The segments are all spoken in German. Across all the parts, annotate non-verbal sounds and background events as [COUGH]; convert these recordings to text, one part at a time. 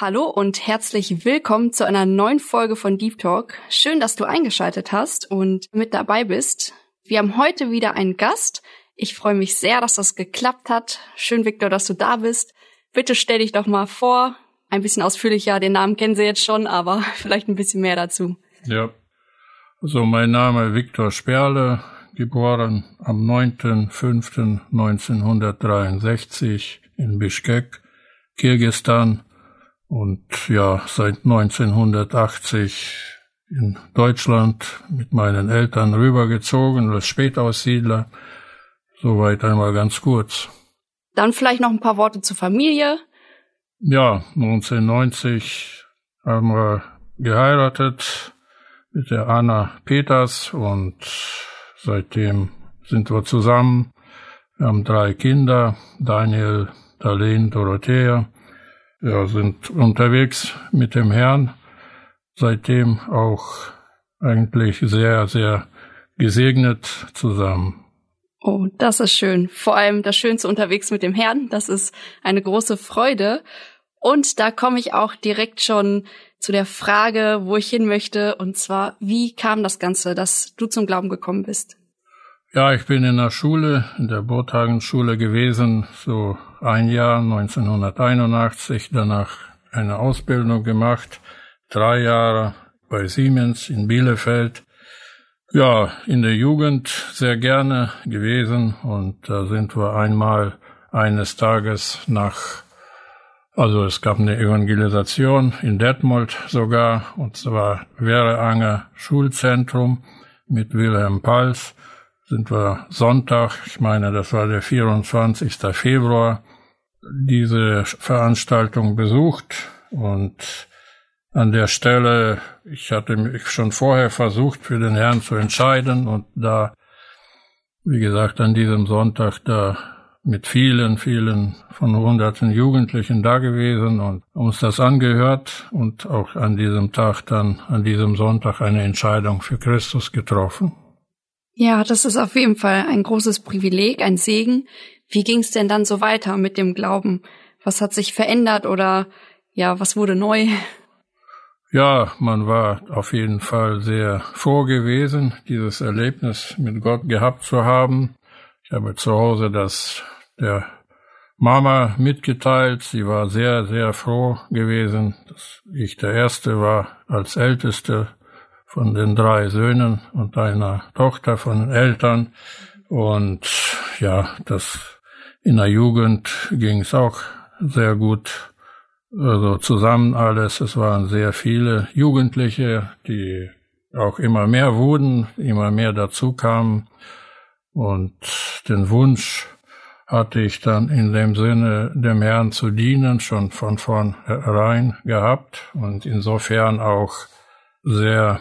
Hallo und herzlich willkommen zu einer neuen Folge von Deep Talk. Schön, dass du eingeschaltet hast und mit dabei bist. Wir haben heute wieder einen Gast. Ich freue mich sehr, dass das geklappt hat. Schön, Victor, dass du da bist. Bitte stell dich doch mal vor. Ein bisschen ausführlicher, den Namen kennen Sie jetzt schon, aber [LAUGHS] vielleicht ein bisschen mehr dazu. Ja, also mein Name Viktor Sperle, geboren am 9.5.1963 in Bishkek, Kirgistan und ja, seit 1980 in Deutschland mit meinen Eltern rübergezogen als Spätaussiedler. Soweit einmal ganz kurz. Dann vielleicht noch ein paar Worte zur Familie. Ja, 1990 haben wir geheiratet mit der Anna Peters und seitdem sind wir zusammen. Wir haben drei Kinder, Daniel, Darlene, Dorothea ja, sind unterwegs mit dem Herrn, seitdem auch eigentlich sehr, sehr gesegnet zusammen. Oh, das ist schön. Vor allem das Schönste unterwegs mit dem Herrn. Das ist eine große Freude. Und da komme ich auch direkt schon zu der Frage, wo ich hin möchte. Und zwar, wie kam das Ganze, dass du zum Glauben gekommen bist? Ja, ich bin in der Schule, in der Burghagen-Schule gewesen, so ein Jahr, 1981, danach eine Ausbildung gemacht, drei Jahre bei Siemens in Bielefeld. Ja, in der Jugend sehr gerne gewesen und da sind wir einmal eines Tages nach, also es gab eine Evangelisation in Detmold sogar, und zwar Währeanger Schulzentrum mit Wilhelm Pals sind wir Sonntag, ich meine, das war der 24. Februar, diese Veranstaltung besucht und an der Stelle, ich hatte mich schon vorher versucht, für den Herrn zu entscheiden und da, wie gesagt, an diesem Sonntag da mit vielen, vielen von hunderten Jugendlichen da gewesen und uns das angehört und auch an diesem Tag dann, an diesem Sonntag eine Entscheidung für Christus getroffen. Ja, das ist auf jeden Fall ein großes Privileg, ein Segen. Wie ging es denn dann so weiter mit dem Glauben? Was hat sich verändert oder ja, was wurde neu? Ja, man war auf jeden Fall sehr froh gewesen, dieses Erlebnis mit Gott gehabt zu haben. Ich habe zu Hause das der Mama mitgeteilt. Sie war sehr, sehr froh gewesen, dass ich der Erste war als Älteste von den drei Söhnen und einer Tochter von den Eltern. Und ja, das in der Jugend ging es auch sehr gut. Also zusammen alles. Es waren sehr viele Jugendliche, die auch immer mehr wurden, immer mehr dazu kamen. Und den Wunsch hatte ich dann in dem Sinne, dem Herrn zu dienen, schon von vornherein gehabt und insofern auch sehr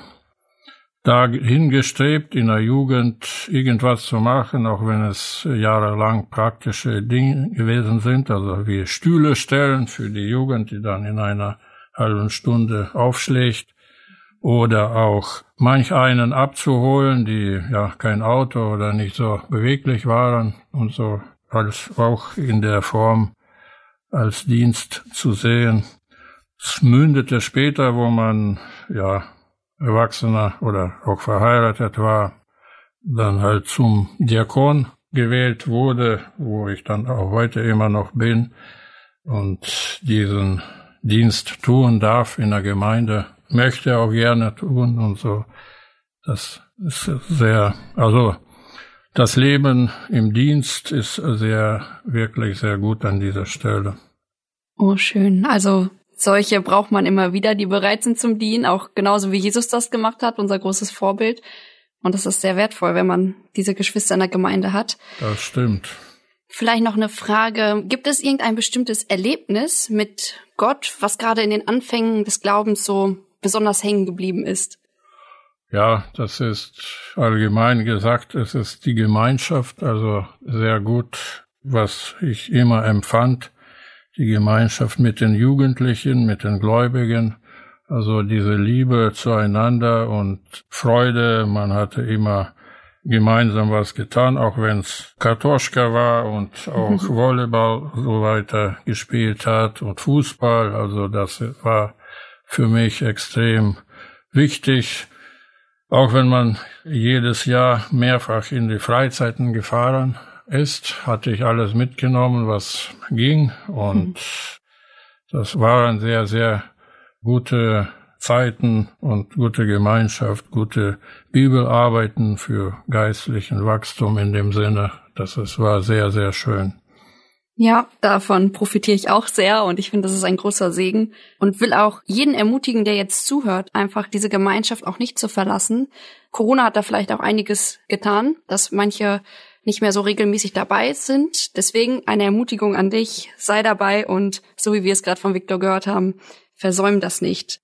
dahin gestrebt, in der Jugend irgendwas zu machen, auch wenn es jahrelang praktische Dinge gewesen sind, also wie Stühle stellen für die Jugend, die dann in einer halben Stunde aufschlägt, oder auch manch einen abzuholen, die ja kein Auto oder nicht so beweglich waren und so alles auch in der Form als Dienst zu sehen. Es mündete später, wo man ja Erwachsener oder auch verheiratet war, dann halt zum Diakon gewählt wurde, wo ich dann auch heute immer noch bin und diesen Dienst tun darf in der Gemeinde, möchte auch gerne tun und so. Das ist sehr, also das Leben im Dienst ist sehr, wirklich sehr gut an dieser Stelle. Oh, schön. Also solche braucht man immer wieder, die bereit sind zum Dienen, auch genauso wie Jesus das gemacht hat, unser großes Vorbild. Und das ist sehr wertvoll, wenn man diese Geschwister in der Gemeinde hat. Das stimmt. Vielleicht noch eine Frage. Gibt es irgendein bestimmtes Erlebnis mit Gott, was gerade in den Anfängen des Glaubens so besonders hängen geblieben ist? Ja, das ist allgemein gesagt, es ist die Gemeinschaft, also sehr gut, was ich immer empfand, die Gemeinschaft mit den Jugendlichen, mit den Gläubigen, also diese Liebe zueinander und Freude, man hatte immer gemeinsam was getan, auch wenn es Kartoschka war und auch [LAUGHS] Volleyball so weiter gespielt hat und Fußball, also das war für mich extrem wichtig. Auch wenn man jedes Jahr mehrfach in die Freizeiten gefahren ist, hatte ich alles mitgenommen, was ging. Und mhm. das waren sehr, sehr gute Zeiten und gute Gemeinschaft, gute Bibelarbeiten für geistlichen Wachstum in dem Sinne. Das es war sehr, sehr schön. Ja, davon profitiere ich auch sehr und ich finde, das ist ein großer Segen und will auch jeden ermutigen, der jetzt zuhört, einfach diese Gemeinschaft auch nicht zu verlassen. Corona hat da vielleicht auch einiges getan, dass manche nicht mehr so regelmäßig dabei sind. Deswegen eine Ermutigung an dich, sei dabei und so wie wir es gerade von Viktor gehört haben, versäum das nicht.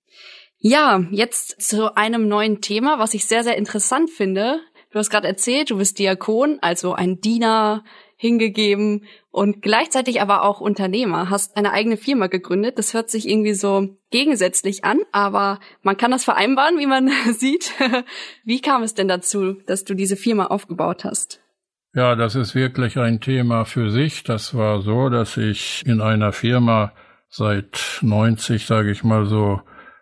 Ja, jetzt zu einem neuen Thema, was ich sehr, sehr interessant finde. Du hast gerade erzählt, du bist Diakon, also ein Diener, hingegeben und gleichzeitig aber auch Unternehmer, hast eine eigene Firma gegründet. Das hört sich irgendwie so gegensätzlich an, aber man kann das vereinbaren, wie man [LAUGHS] sieht. Wie kam es denn dazu, dass du diese Firma aufgebaut hast? Ja, das ist wirklich ein Thema für sich. Das war so, dass ich in einer Firma seit 90, sage ich mal so,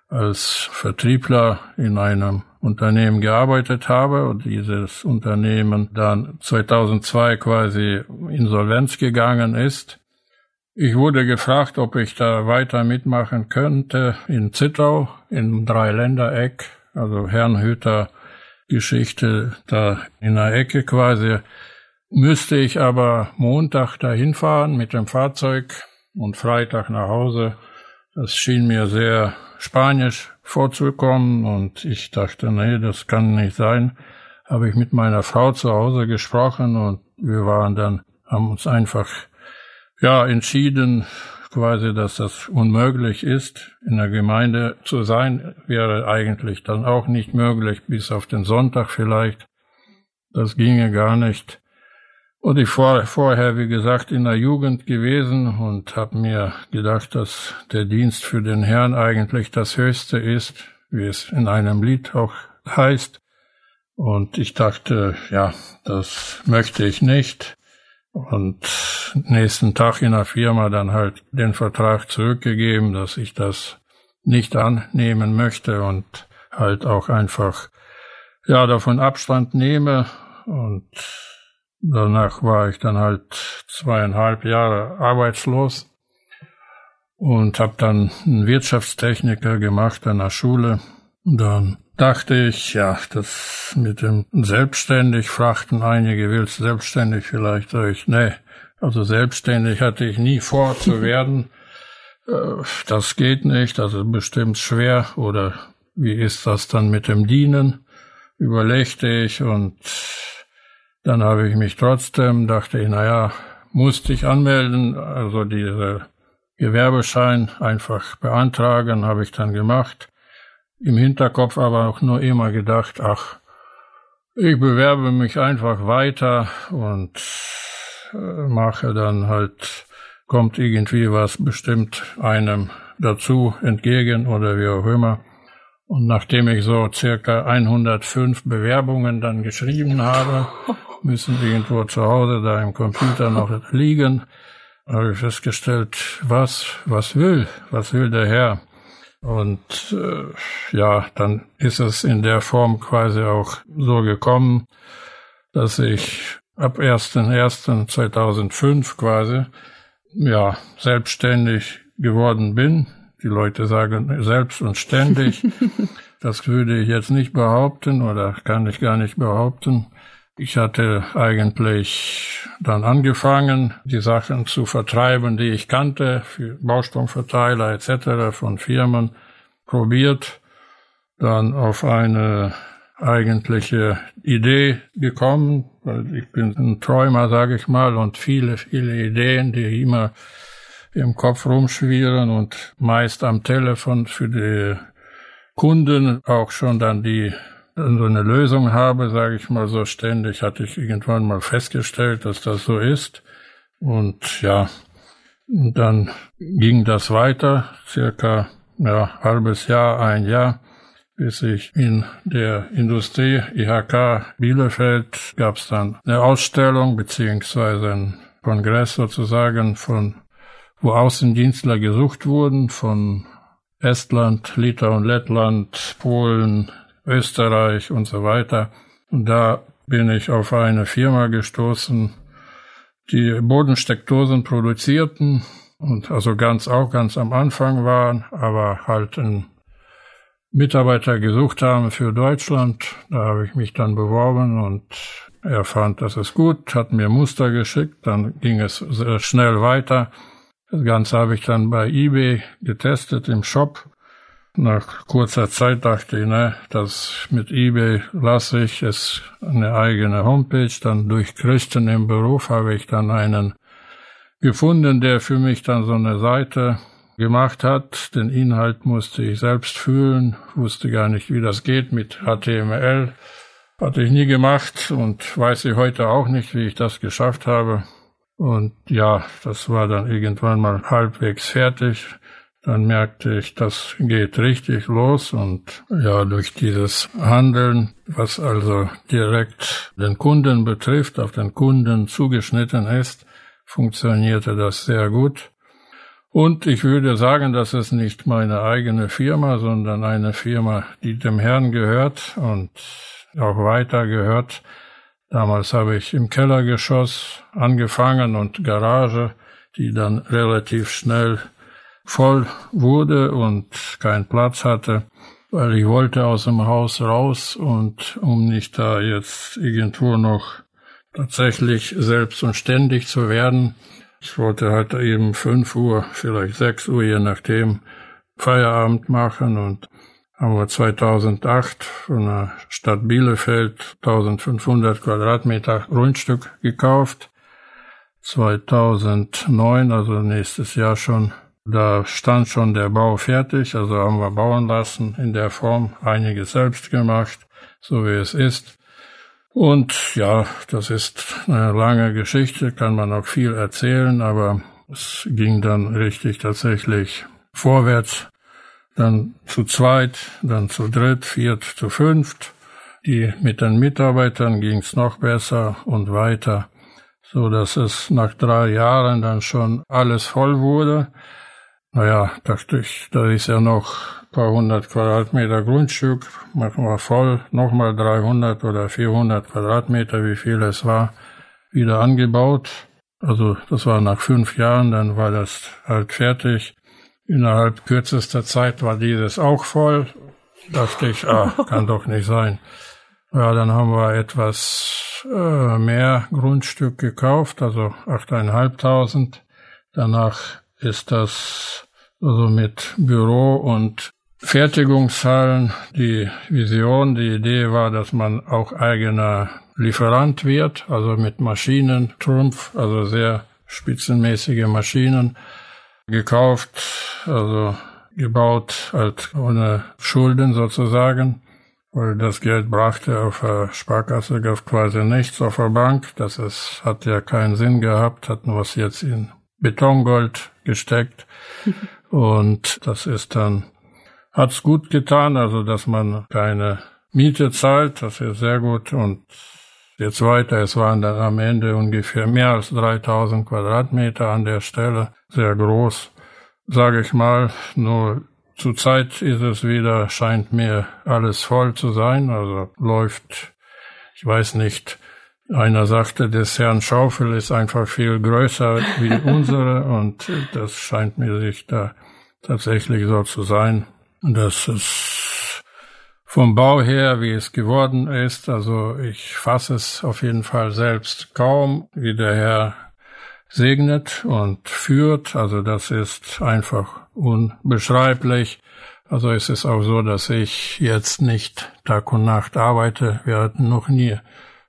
als Vertriebler in einem Unternehmen gearbeitet habe und dieses Unternehmen dann 2002 quasi insolvenz gegangen ist. Ich wurde gefragt, ob ich da weiter mitmachen könnte in Zittau, im Dreiländereck, also Herrnhüter Geschichte da in der Ecke quasi. Müsste ich aber Montag dahin fahren mit dem Fahrzeug und Freitag nach Hause. Das schien mir sehr spanisch vorzukommen und ich dachte, nee, das kann nicht sein. Habe ich mit meiner Frau zu Hause gesprochen und wir waren dann, haben uns einfach, ja, entschieden, quasi, dass das unmöglich ist. In der Gemeinde zu sein, wäre eigentlich dann auch nicht möglich, bis auf den Sonntag vielleicht. Das ginge gar nicht. Und ich war vorher, wie gesagt, in der Jugend gewesen und habe mir gedacht, dass der Dienst für den Herrn eigentlich das Höchste ist, wie es in einem Lied auch heißt. Und ich dachte, ja, das möchte ich nicht. Und nächsten Tag in der Firma dann halt den Vertrag zurückgegeben, dass ich das nicht annehmen möchte und halt auch einfach, ja, davon Abstand nehme und Danach war ich dann halt zweieinhalb Jahre arbeitslos und habe dann einen Wirtschaftstechniker gemacht an der Schule. Dann dachte ich, ja, das mit dem selbstständig frachten einige, willst selbstständig vielleicht? Sag ich, nee, also selbstständig hatte ich nie vor [LAUGHS] zu werden. Äh, das geht nicht, das ist bestimmt schwer. Oder wie ist das dann mit dem Dienen? Überlegte ich und dann habe ich mich trotzdem, dachte ich, naja, musste ich anmelden, also diese Gewerbeschein einfach beantragen, habe ich dann gemacht. Im Hinterkopf aber auch nur immer gedacht, ach, ich bewerbe mich einfach weiter und äh, mache dann halt, kommt irgendwie was bestimmt einem dazu entgegen oder wie auch immer. Und nachdem ich so circa 105 Bewerbungen dann geschrieben habe, [LAUGHS] müssen irgendwo zu Hause da im Computer noch liegen. Habe ich festgestellt, was, was will, was will der Herr? Und äh, ja, dann ist es in der Form quasi auch so gekommen, dass ich ab 1.1.2005 quasi ja selbstständig geworden bin. Die Leute sagen selbst und ständig. [LAUGHS] das würde ich jetzt nicht behaupten oder kann ich gar nicht behaupten. Ich hatte eigentlich dann angefangen, die Sachen zu vertreiben, die ich kannte, für Baustromverteiler etc. von Firmen, probiert, dann auf eine eigentliche Idee gekommen, weil ich bin ein Träumer, sage ich mal, und viele, viele Ideen, die immer im Kopf rumschwirren und meist am Telefon für die Kunden auch schon dann die so eine Lösung habe, sage ich mal so ständig, hatte ich irgendwann mal festgestellt, dass das so ist. Und ja, dann ging das weiter, circa ja, halbes Jahr, ein Jahr, bis ich in der Industrie IHK Bielefeld gab es dann eine Ausstellung beziehungsweise einen Kongress sozusagen von wo Außendienstler gesucht wurden von Estland, Litauen, Lettland, Polen, Österreich und so weiter. Und da bin ich auf eine Firma gestoßen, die Bodensteckdosen produzierten und also ganz auch ganz am Anfang waren, aber halt einen Mitarbeiter gesucht haben für Deutschland. Da habe ich mich dann beworben und er fand, das ist gut, hat mir Muster geschickt, dann ging es sehr schnell weiter. Das Ganze habe ich dann bei eBay getestet im Shop nach kurzer Zeit dachte ich, ne, das mit eBay lasse ich, es eine eigene Homepage. Dann durch Christen im Beruf habe ich dann einen gefunden, der für mich dann so eine Seite gemacht hat. Den Inhalt musste ich selbst fühlen, wusste gar nicht, wie das geht mit HTML. Hatte ich nie gemacht und weiß ich heute auch nicht, wie ich das geschafft habe. Und ja, das war dann irgendwann mal halbwegs fertig. Dann merkte ich, das geht richtig los und ja, durch dieses Handeln, was also direkt den Kunden betrifft, auf den Kunden zugeschnitten ist, funktionierte das sehr gut. Und ich würde sagen, das ist nicht meine eigene Firma, sondern eine Firma, die dem Herrn gehört und auch weiter gehört. Damals habe ich im Kellergeschoss angefangen und Garage, die dann relativ schnell voll wurde und keinen Platz hatte, weil ich wollte aus dem Haus raus und um nicht da jetzt irgendwo noch tatsächlich selbst und ständig zu werden, ich wollte halt eben fünf Uhr, vielleicht sechs Uhr, je nachdem, Feierabend machen und haben wir 2008 von der Stadt Bielefeld 1500 Quadratmeter Grundstück gekauft. 2009, also nächstes Jahr schon, da stand schon der Bau fertig, also haben wir bauen lassen in der Form, einiges selbst gemacht, so wie es ist. Und ja, das ist eine lange Geschichte, kann man auch viel erzählen, aber es ging dann richtig tatsächlich vorwärts. Dann zu zweit, dann zu dritt, viert, zu fünft. Die mit den Mitarbeitern ging's noch besser und weiter, so dass es nach drei Jahren dann schon alles voll wurde. Naja, dachte ich, da ist ja noch ein paar hundert Quadratmeter Grundstück, machen wir voll, nochmal 300 oder 400 Quadratmeter, wie viel es war, wieder angebaut. Also das war nach fünf Jahren, dann war das halt fertig. Innerhalb kürzester Zeit war dieses auch voll. Dachte ich, ah, [LAUGHS] kann doch nicht sein. Ja, dann haben wir etwas äh, mehr Grundstück gekauft, also 8.500. Danach ist das also mit Büro und Fertigungshallen. Die Vision, die Idee war, dass man auch eigener Lieferant wird, also mit Maschinen, Trumpf, also sehr spitzenmäßige Maschinen gekauft, also gebaut, halt ohne Schulden sozusagen, weil das Geld brachte auf der Sparkasse gab quasi nichts auf der Bank. Das ist, hat ja keinen Sinn gehabt, hatten wir es jetzt in Betongold gesteckt. Und das ist dann, hat's gut getan, also dass man keine Miete zahlt, das ist sehr gut. Und jetzt weiter, es waren dann am Ende ungefähr mehr als 3000 Quadratmeter an der Stelle, sehr groß, sage ich mal. Nur zurzeit ist es wieder, scheint mir alles voll zu sein, also läuft, ich weiß nicht, einer sagte, des Herrn Schaufel ist einfach viel größer wie [LAUGHS] unsere und das scheint mir sich da tatsächlich so zu sein, dass es vom Bau her, wie es geworden ist, also ich fasse es auf jeden Fall selbst kaum, wie der Herr segnet und führt, also das ist einfach unbeschreiblich. Also es ist auch so, dass ich jetzt nicht Tag und Nacht arbeite. Wir hatten noch nie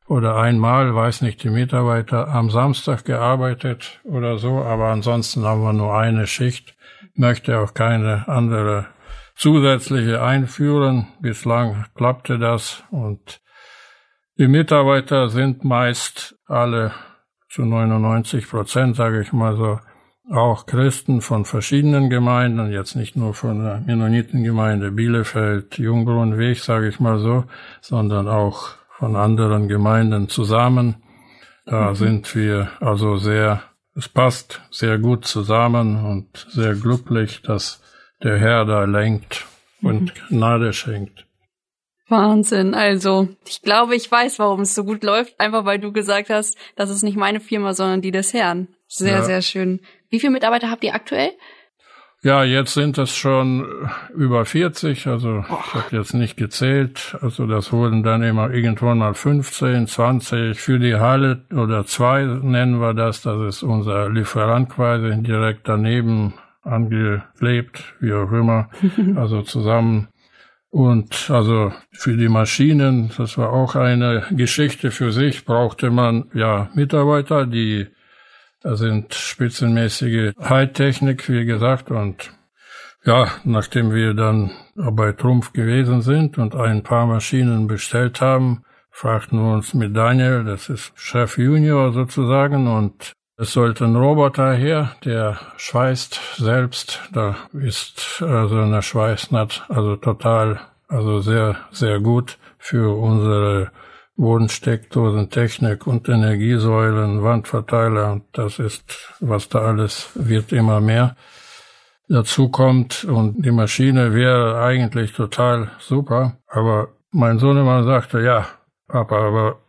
oder einmal, weiß nicht, die Mitarbeiter am Samstag gearbeitet oder so, aber ansonsten haben wir nur eine Schicht, möchte auch keine andere zusätzliche einführen. Bislang klappte das und die Mitarbeiter sind meist alle zu 99 Prozent, sage ich mal so, auch Christen von verschiedenen Gemeinden, jetzt nicht nur von der Mennonitengemeinde Bielefeld, Jungbrunnenweg, sage ich mal so, sondern auch von anderen Gemeinden zusammen. Da mhm. sind wir also sehr, es passt sehr gut zusammen und sehr glücklich, dass der Herr da lenkt und mhm. Gnade schenkt. Wahnsinn. Also, ich glaube, ich weiß, warum es so gut läuft. Einfach weil du gesagt hast, das ist nicht meine Firma, sondern die des Herrn. Sehr, ja. sehr schön. Wie viele Mitarbeiter habt ihr aktuell? Ja, jetzt sind es schon über 40, also oh. ich habe jetzt nicht gezählt. Also das wurden dann immer irgendwann mal 15, 20 für die Halle oder zwei nennen wir das. Das ist unser Lieferant quasi direkt daneben angeklebt, wie auch immer. [LAUGHS] Also zusammen. Und also für die Maschinen, das war auch eine Geschichte für sich, brauchte man ja Mitarbeiter, die da sind spitzenmäßige Hightechnik, wie gesagt, und ja, nachdem wir dann bei Trumpf gewesen sind und ein paar Maschinen bestellt haben, fragten wir uns mit Daniel, das ist Chef Junior sozusagen, und es sollte ein Roboter her, der schweißt selbst. Da ist also eine Schweißnaht, also total, also sehr, sehr gut für unsere Bodensteckdosen, Technik und Energiesäulen, Wandverteiler und das ist, was da alles wird immer mehr dazu kommt. Und die Maschine wäre eigentlich total super, aber mein Sohnemann sagte, ja, Papa, aber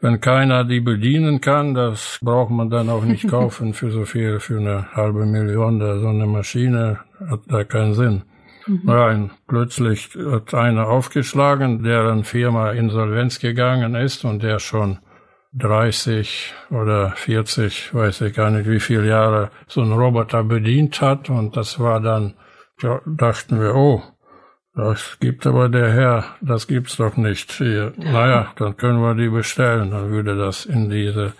wenn keiner die bedienen kann, das braucht man dann auch nicht [LAUGHS] kaufen für so viel, für eine halbe Million, da so eine Maschine hat da keinen Sinn. Mhm. Nein, plötzlich hat einer aufgeschlagen, deren Firma insolvenz gegangen ist und der schon 30 oder 40, weiß ich gar nicht wie viele Jahre, so einen Roboter bedient hat. Und das war dann, ja, dachten wir, oh, das gibt aber der Herr, das gibt's doch nicht. Hier. Naja, dann können wir die bestellen. Dann würde das in diese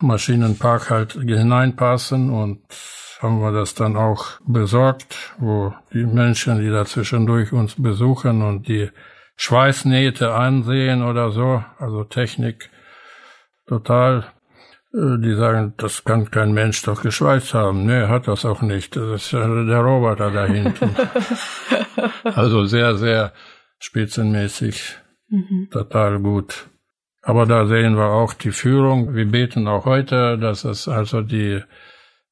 Maschinenpark halt hineinpassen und haben wir das dann auch besorgt, wo die Menschen, die da zwischendurch uns besuchen und die Schweißnähte ansehen oder so, also Technik total, äh, die sagen, das kann kein Mensch doch geschweißt haben. Nee, hat das auch nicht. Das ist der Roboter da hinten. [LAUGHS] also sehr, sehr spitzenmäßig, mhm. total gut. Aber da sehen wir auch die Führung. Wir beten auch heute, dass es also die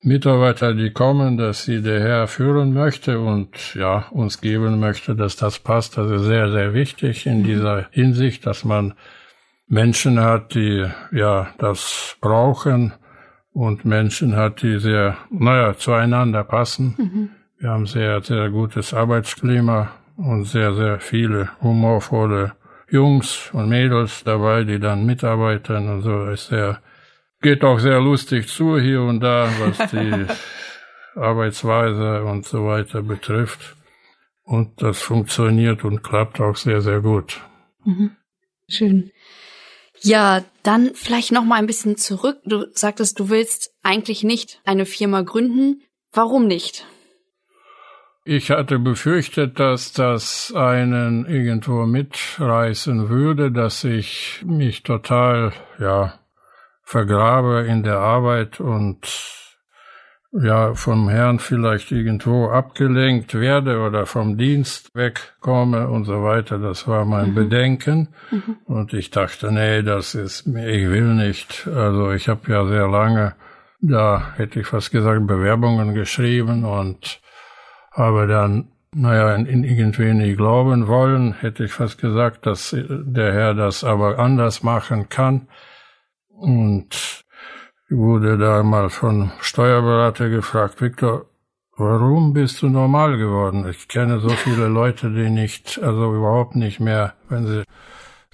Mitarbeiter, die kommen, dass sie der Herr führen möchte und ja, uns geben möchte, dass das passt. Das ist sehr, sehr wichtig in mhm. dieser Hinsicht, dass man Menschen hat, die ja das brauchen und Menschen hat, die sehr, naja, zueinander passen. Mhm. Wir haben sehr, sehr gutes Arbeitsklima und sehr, sehr viele humorvolle Jungs und Mädels dabei, die dann mitarbeiten und so ist sehr geht auch sehr lustig zu hier und da, was die [LAUGHS] Arbeitsweise und so weiter betrifft. Und das funktioniert und klappt auch sehr, sehr gut. Mhm. Schön. Ja, dann vielleicht noch mal ein bisschen zurück. Du sagtest, du willst eigentlich nicht eine Firma gründen. Warum nicht? Ich hatte befürchtet, dass das einen irgendwo mitreißen würde, dass ich mich total, ja, vergrabe in der Arbeit und ja, vom Herrn vielleicht irgendwo abgelenkt werde oder vom Dienst wegkomme und so weiter. Das war mein mhm. Bedenken. Mhm. Und ich dachte, nee, das ist mir, ich will nicht. Also ich habe ja sehr lange, da hätte ich fast gesagt, Bewerbungen geschrieben und habe dann, naja, in, irgendwie nicht glauben wollen, hätte ich fast gesagt, dass der Herr das aber anders machen kann. Und ich wurde da mal von Steuerberater gefragt, Viktor, warum bist du normal geworden? Ich kenne so viele Leute, die nicht, also überhaupt nicht mehr, wenn sie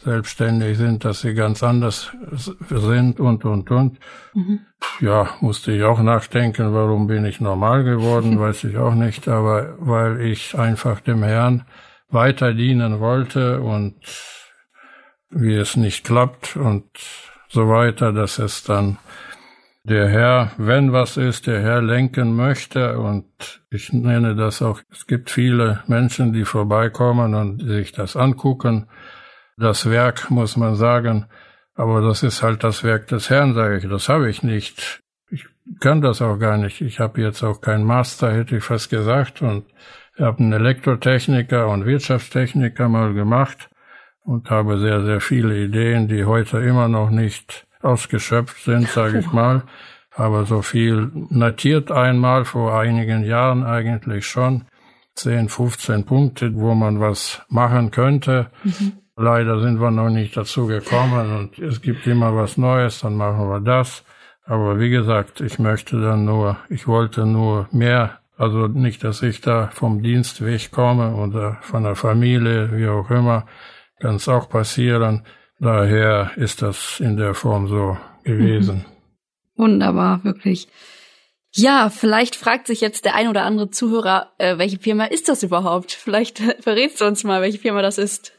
selbstständig sind, dass sie ganz anders sind und, und, und. Mhm. Ja, musste ich auch nachdenken, warum bin ich normal geworden, [LAUGHS] weiß ich auch nicht, aber weil ich einfach dem Herrn weiter dienen wollte und wie es nicht klappt und so weiter, dass es dann der Herr, wenn was ist, der Herr lenken möchte und ich nenne das auch, es gibt viele Menschen, die vorbeikommen und sich das angucken. Das Werk, muss man sagen, aber das ist halt das Werk des Herrn, sage ich. Das habe ich nicht. Ich kann das auch gar nicht. Ich habe jetzt auch keinen Master, hätte ich fast gesagt. Und ich habe einen Elektrotechniker und Wirtschaftstechniker mal gemacht und habe sehr, sehr viele Ideen, die heute immer noch nicht ausgeschöpft sind, sage ich mal. Aber so viel notiert einmal vor einigen Jahren eigentlich schon. 10, 15 Punkte, wo man was machen könnte. Mhm. Leider sind wir noch nicht dazu gekommen und es gibt immer was Neues, dann machen wir das. Aber wie gesagt, ich möchte dann nur, ich wollte nur mehr, also nicht, dass ich da vom Dienst wegkomme oder von der Familie, wie auch immer, kann es auch passieren. Daher ist das in der Form so gewesen. Mhm. Wunderbar, wirklich. Ja, vielleicht fragt sich jetzt der ein oder andere Zuhörer, äh, welche Firma ist das überhaupt? Vielleicht verrätst du uns mal, welche Firma das ist.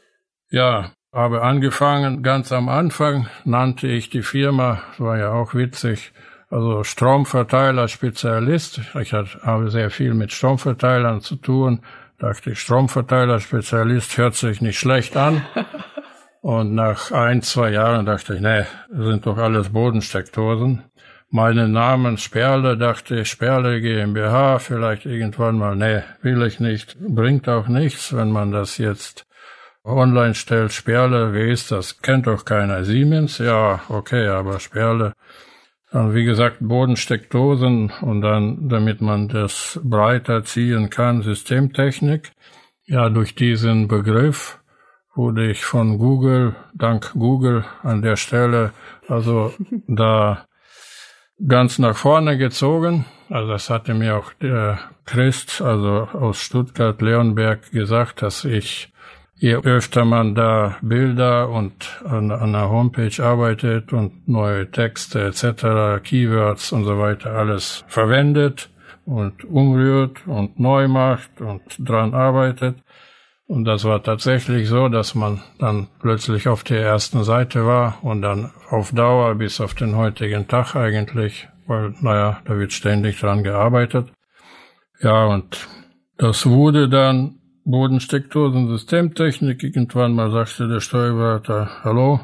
Ja, habe angefangen, ganz am Anfang nannte ich die Firma, war ja auch witzig, also Stromverteiler-Spezialist. Ich habe sehr viel mit Stromverteilern zu tun. Dachte ich, Stromverteiler-Spezialist hört sich nicht schlecht an. [LAUGHS] Und nach ein, zwei Jahren dachte ich, nee, sind doch alles Bodensteckdosen. Meinen Namen Sperle, dachte ich, Sperle GmbH, vielleicht irgendwann mal, nee, will ich nicht, bringt auch nichts, wenn man das jetzt online stellt, Sperle, wie ist das? Kennt doch keiner. Siemens? Ja, okay, aber Sperle. Wie gesagt, Bodensteckdosen und dann, damit man das breiter ziehen kann, Systemtechnik. Ja, durch diesen Begriff wurde ich von Google, dank Google an der Stelle, also da ganz nach vorne gezogen. Also das hatte mir auch der Christ, also aus Stuttgart, Leonberg gesagt, dass ich je öfter man da Bilder und an, an der Homepage arbeitet und neue Texte etc., Keywords und so weiter alles verwendet und umrührt und neu macht und dran arbeitet. Und das war tatsächlich so, dass man dann plötzlich auf der ersten Seite war und dann auf Dauer bis auf den heutigen Tag eigentlich, weil, naja, da wird ständig dran gearbeitet. Ja, und das wurde dann Bodensteckdosen Systemtechnik. Irgendwann mal sagte der Steuerberater, hallo,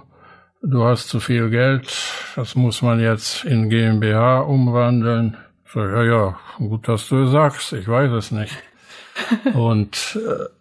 du hast zu viel Geld, das muss man jetzt in GmbH umwandeln. So, ja, ja, gut, dass du es sagst, ich weiß es nicht. [LAUGHS] Und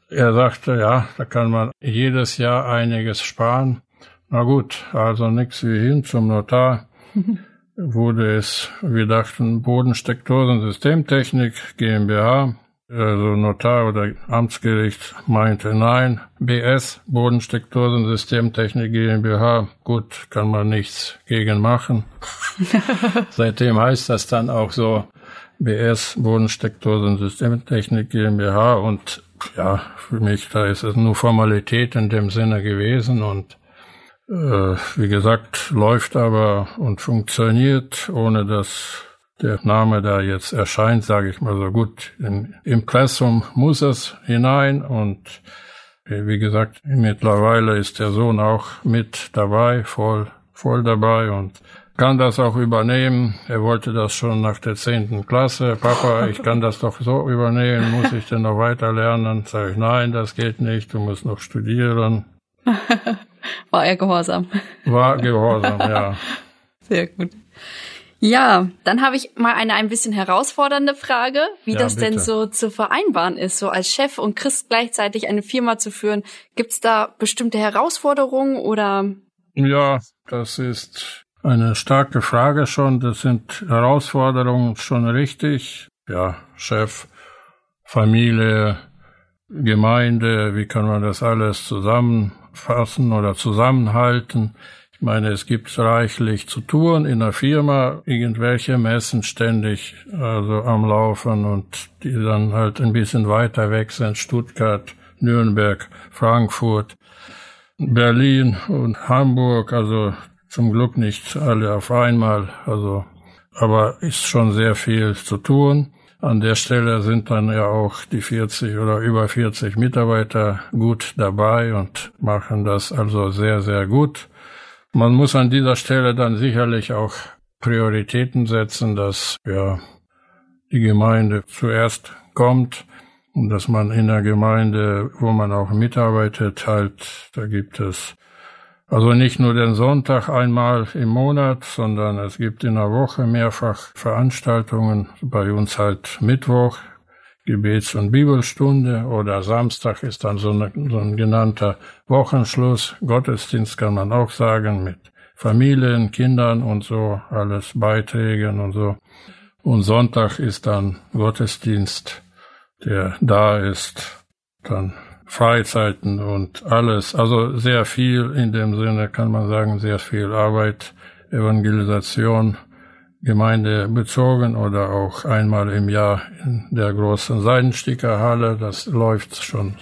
äh, er sagte, ja, da kann man jedes Jahr einiges sparen. Na gut, also nichts wie hin zum Notar. [LAUGHS] Wurde es, wir dachten, Bodensteckdosen Systemtechnik GmbH also Notar oder Amtsgericht meinte nein. BS, Bodensteckdosen Systemtechnik GmbH, gut, kann man nichts gegen machen. [LAUGHS] Seitdem heißt das dann auch so BS, Bodensteckdosen Systemtechnik GmbH und ja, für mich, da ist es nur Formalität in dem Sinne gewesen und äh, wie gesagt, läuft aber und funktioniert, ohne dass der Name da jetzt erscheint, sage ich mal so gut. Im Impressum muss es hinein und wie gesagt, mittlerweile ist der Sohn auch mit dabei, voll, voll dabei und kann das auch übernehmen. Er wollte das schon nach der zehnten Klasse. Papa, ich kann das doch so übernehmen. Muss ich denn noch weiter lernen? Sag ich, nein, das geht nicht. Du musst noch studieren. [LAUGHS] War er gehorsam? War gehorsam, ja. Sehr gut. Ja, dann habe ich mal eine ein bisschen herausfordernde Frage, wie ja, das bitte. denn so zu vereinbaren ist, so als Chef und Christ gleichzeitig eine Firma zu führen. Gibt's da bestimmte Herausforderungen oder? Ja, das ist eine starke Frage schon. Das sind Herausforderungen schon richtig. Ja, Chef, Familie, Gemeinde, wie kann man das alles zusammenfassen oder zusammenhalten? Ich meine, es gibt reichlich zu tun in der Firma, irgendwelche Messen ständig also am Laufen und die dann halt ein bisschen weiter weg sind, Stuttgart, Nürnberg, Frankfurt, Berlin und Hamburg, also zum Glück nicht alle auf einmal, also aber ist schon sehr viel zu tun. An der Stelle sind dann ja auch die 40 oder über 40 Mitarbeiter gut dabei und machen das also sehr, sehr gut. Man muss an dieser Stelle dann sicherlich auch Prioritäten setzen, dass ja die Gemeinde zuerst kommt und dass man in der Gemeinde, wo man auch mitarbeitet, halt, da gibt es also nicht nur den Sonntag einmal im Monat, sondern es gibt in der Woche mehrfach Veranstaltungen. Bei uns halt Mittwoch, Gebets- und Bibelstunde oder Samstag ist dann so, eine, so ein genannter Wochenschluss. Gottesdienst kann man auch sagen mit Familien, Kindern und so, alles Beiträgen und so. Und Sonntag ist dann Gottesdienst, der da ist, dann Freizeiten und alles. Also sehr viel in dem Sinne kann man sagen, sehr viel Arbeit, Evangelisation, Gemeinde bezogen oder auch einmal im Jahr in der großen Seidenstickerhalle. Das läuft schon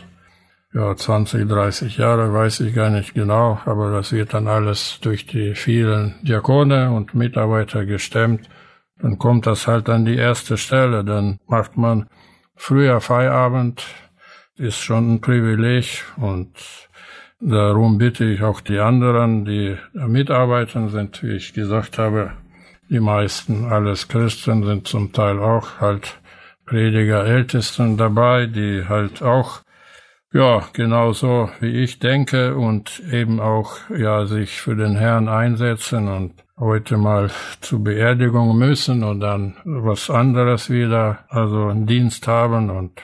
ja, 20, 30 Jahre, weiß ich gar nicht genau, aber das wird dann alles durch die vielen Diakone und Mitarbeiter gestemmt. Dann kommt das halt an die erste Stelle. Dann macht man früher Feierabend, ist schon ein Privileg und darum bitte ich auch die anderen, die mitarbeiten sind, wie ich gesagt habe, die meisten alles Christen sind zum Teil auch halt Prediger Ältesten dabei, die halt auch ja, genauso wie ich denke und eben auch ja sich für den Herrn einsetzen und heute mal zur Beerdigung müssen und dann was anderes wieder, also einen Dienst haben und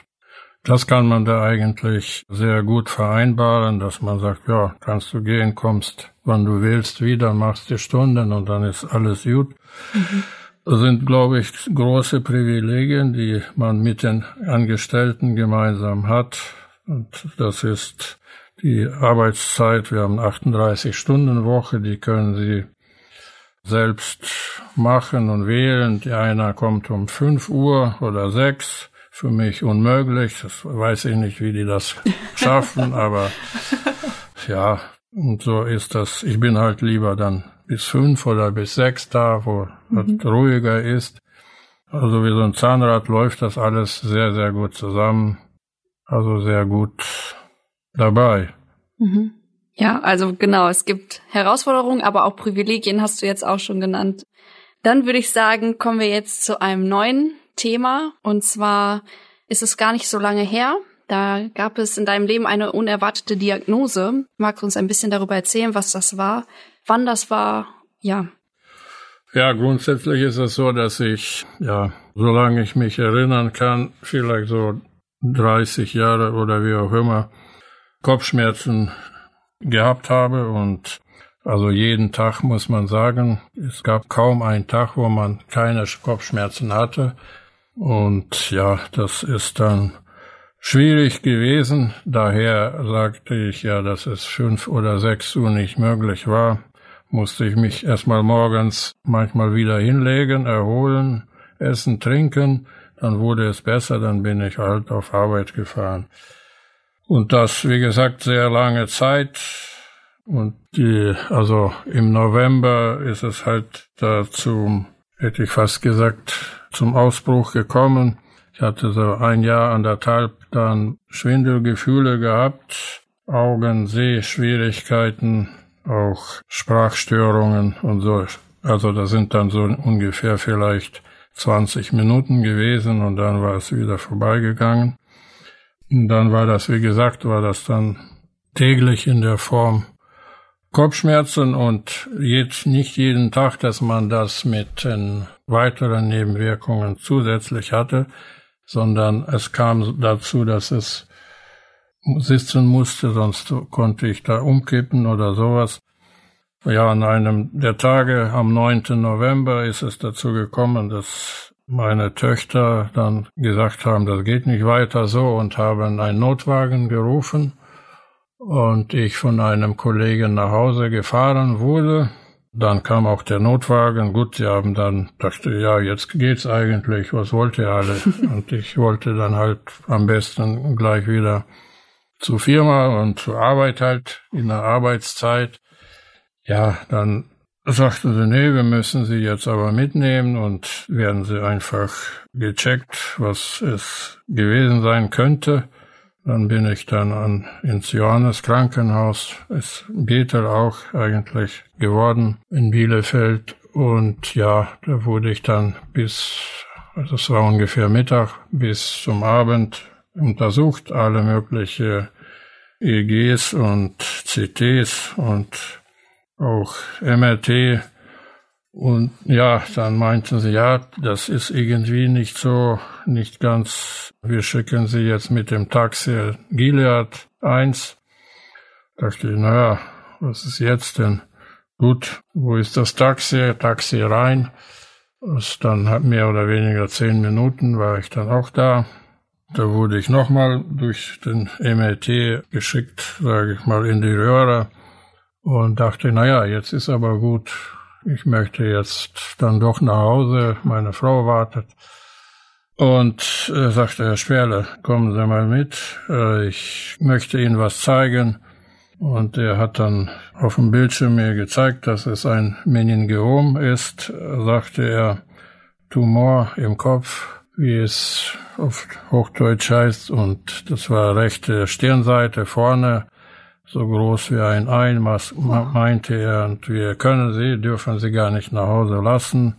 das kann man da eigentlich sehr gut vereinbaren, dass man sagt, ja, kannst du gehen, kommst, wann du willst, wieder, machst die Stunden und dann ist alles gut. Mhm. Das sind, glaube ich, große Privilegien, die man mit den Angestellten gemeinsam hat. Und das ist die Arbeitszeit. Wir haben 38 Stunden Woche, die können Sie selbst machen und wählen. Die einer kommt um 5 Uhr oder 6 für mich unmöglich. Das weiß ich nicht, wie die das [LAUGHS] schaffen, aber ja, und so ist das. Ich bin halt lieber dann bis fünf oder bis sechs da, wo mhm. es ruhiger ist. Also wie so ein Zahnrad läuft das alles sehr, sehr gut zusammen. Also sehr gut dabei. Mhm. Ja, also genau, es gibt Herausforderungen, aber auch Privilegien hast du jetzt auch schon genannt. Dann würde ich sagen, kommen wir jetzt zu einem neuen Thema. Und zwar ist es gar nicht so lange her. Da gab es in deinem Leben eine unerwartete Diagnose. Magst du uns ein bisschen darüber erzählen, was das war, wann das war? Ja. Ja, grundsätzlich ist es so, dass ich, ja, solange ich mich erinnern kann, vielleicht so 30 Jahre oder wie auch immer, Kopfschmerzen gehabt habe und also jeden Tag muss man sagen, es gab kaum einen Tag, wo man keine Kopfschmerzen hatte. Und ja, das ist dann schwierig gewesen. Daher sagte ich ja, dass es fünf oder sechs Uhr nicht möglich war. Musste ich mich erstmal morgens manchmal wieder hinlegen, erholen, essen, trinken. Dann wurde es besser, dann bin ich halt auf Arbeit gefahren. Und das, wie gesagt, sehr lange Zeit. Und die, also im November ist es halt dazu, hätte ich fast gesagt, zum Ausbruch gekommen. Ich hatte so ein Jahr anderthalb dann Schwindelgefühle gehabt, Augen, Sehschwierigkeiten, auch Sprachstörungen und so. Also das sind dann so ungefähr vielleicht 20 Minuten gewesen und dann war es wieder vorbeigegangen. Und dann war das, wie gesagt, war das dann täglich in der Form Kopfschmerzen und jetzt nicht jeden Tag, dass man das mit den weiteren Nebenwirkungen zusätzlich hatte, sondern es kam dazu, dass es sitzen musste, sonst konnte ich da umkippen oder sowas. Ja, an einem der Tage am 9. November ist es dazu gekommen, dass meine Töchter dann gesagt haben, das geht nicht weiter so und haben einen Notwagen gerufen und ich von einem Kollegen nach Hause gefahren wurde. Dann kam auch der Notwagen. Gut, sie haben dann dachte, ja, jetzt geht's eigentlich. Was wollt ihr alle? [LAUGHS] und ich wollte dann halt am besten gleich wieder zur Firma und zur Arbeit halt in der Arbeitszeit. Ja, dann sagten sie, nee, wir müssen sie jetzt aber mitnehmen und werden sie einfach gecheckt, was es gewesen sein könnte. Dann bin ich dann an, ins Johannes Krankenhaus, ist Bethel auch eigentlich geworden in Bielefeld. Und ja, da wurde ich dann bis, also es war ungefähr Mittag, bis zum Abend untersucht, alle mögliche EGs und CTs und auch MRT. Und ja, dann meinten sie, ja, das ist irgendwie nicht so, nicht ganz, wir schicken sie jetzt mit dem Taxi Gilead 1. Dachte ich, naja, was ist jetzt denn? Gut, wo ist das Taxi? Taxi rein. Das dann hat mehr oder weniger zehn Minuten war ich dann auch da. Da wurde ich nochmal durch den MRT geschickt, sage ich mal, in die Röhre und dachte, naja, jetzt ist aber gut. Ich möchte jetzt dann doch nach Hause. Meine Frau wartet. Und äh, sagte Herr Sperle, kommen Sie mal mit. Äh, ich möchte Ihnen was zeigen. Und er hat dann auf dem Bildschirm mir gezeigt, dass es ein Meningiom ist, sagte er, Tumor im Kopf wie es auf Hochdeutsch heißt, und das war rechte Stirnseite vorne, so groß wie ein Einmaß, meinte er, und wir können sie, dürfen sie gar nicht nach Hause lassen.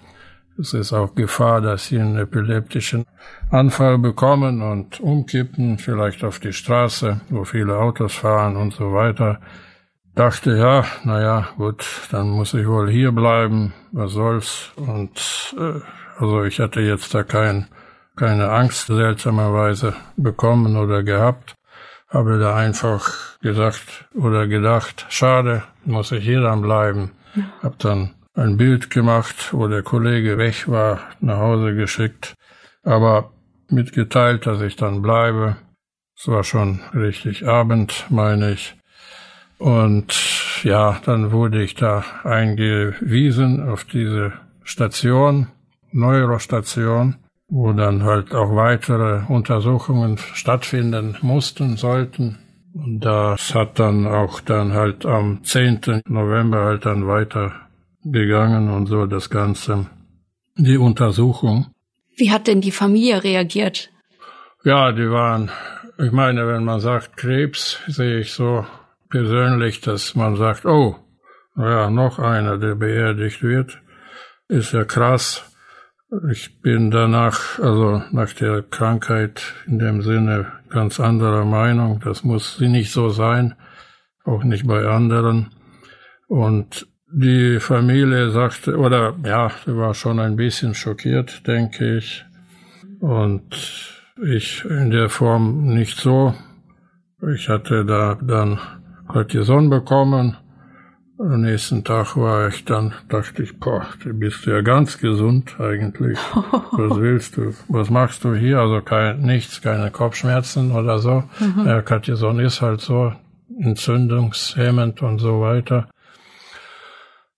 Es ist auch Gefahr, dass sie einen epileptischen Anfall bekommen und umkippen, vielleicht auf die Straße, wo viele Autos fahren und so weiter. Dachte, ja, naja, gut, dann muss ich wohl hier bleiben, was soll's. Und äh, also ich hatte jetzt da kein keine Angst seltsamerweise bekommen oder gehabt. Habe da einfach gesagt oder gedacht, schade, muss ich hier dann bleiben. Ja. Hab dann ein Bild gemacht, wo der Kollege weg war, nach Hause geschickt, aber mitgeteilt, dass ich dann bleibe. Es war schon richtig Abend, meine ich. Und ja, dann wurde ich da eingewiesen auf diese Station, Neurostation wo dann halt auch weitere Untersuchungen stattfinden mussten, sollten. Und das hat dann auch dann halt am 10. November halt dann weitergegangen und so das Ganze, die Untersuchung. Wie hat denn die Familie reagiert? Ja, die waren, ich meine, wenn man sagt Krebs, sehe ich so persönlich, dass man sagt, oh, naja, noch einer, der beerdigt wird, ist ja krass. Ich bin danach, also nach der Krankheit in dem Sinne ganz anderer Meinung. Das muss sie nicht so sein, auch nicht bei anderen. Und die Familie sagte, oder ja, sie war schon ein bisschen schockiert, denke ich. Und ich in der Form nicht so. Ich hatte da dann Cortison bekommen am nächsten Tag war ich dann, dachte ich, boah, du bist ja ganz gesund eigentlich. [LAUGHS] Was willst du? Was machst du hier? Also kein, nichts, keine Kopfschmerzen oder so. Mhm. Ja, Katjason ist halt so entzündungshemmend und so weiter.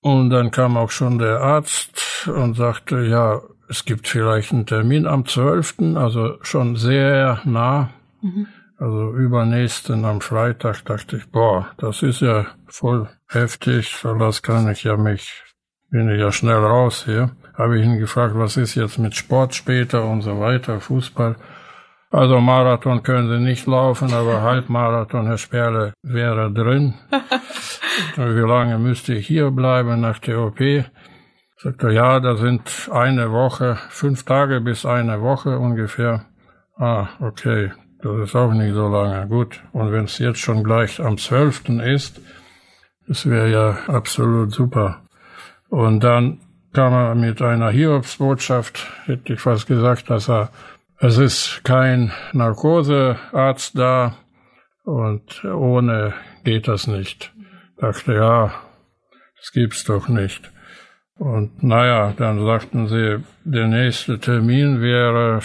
Und dann kam auch schon der Arzt und sagte, ja, es gibt vielleicht einen Termin am 12., also schon sehr nah. Mhm. Also übernächsten am Freitag dachte ich, boah, das ist ja voll heftig, so das kann ich ja mich, bin ich ja schnell raus hier. Habe ich ihn gefragt, was ist jetzt mit Sport später und so weiter, Fußball. Also Marathon können Sie nicht laufen, aber Halbmarathon, Herr Sperle, wäre drin. [LAUGHS] Wie lange müsste ich hier bleiben nach der OP? Sagt er, ja, da sind eine Woche, fünf Tage bis eine Woche ungefähr. Ah, okay, das ist auch nicht so lange. Gut. Und wenn es jetzt schon gleich am 12. ist, das wäre ja absolut super. Und dann kam er mit einer Hiobsbotschaft, hätte ich fast gesagt, dass er, es ist kein Narkosearzt da und ohne geht das nicht. Dachte, ja, das gibt's doch nicht. Und naja, dann sagten sie, der nächste Termin wäre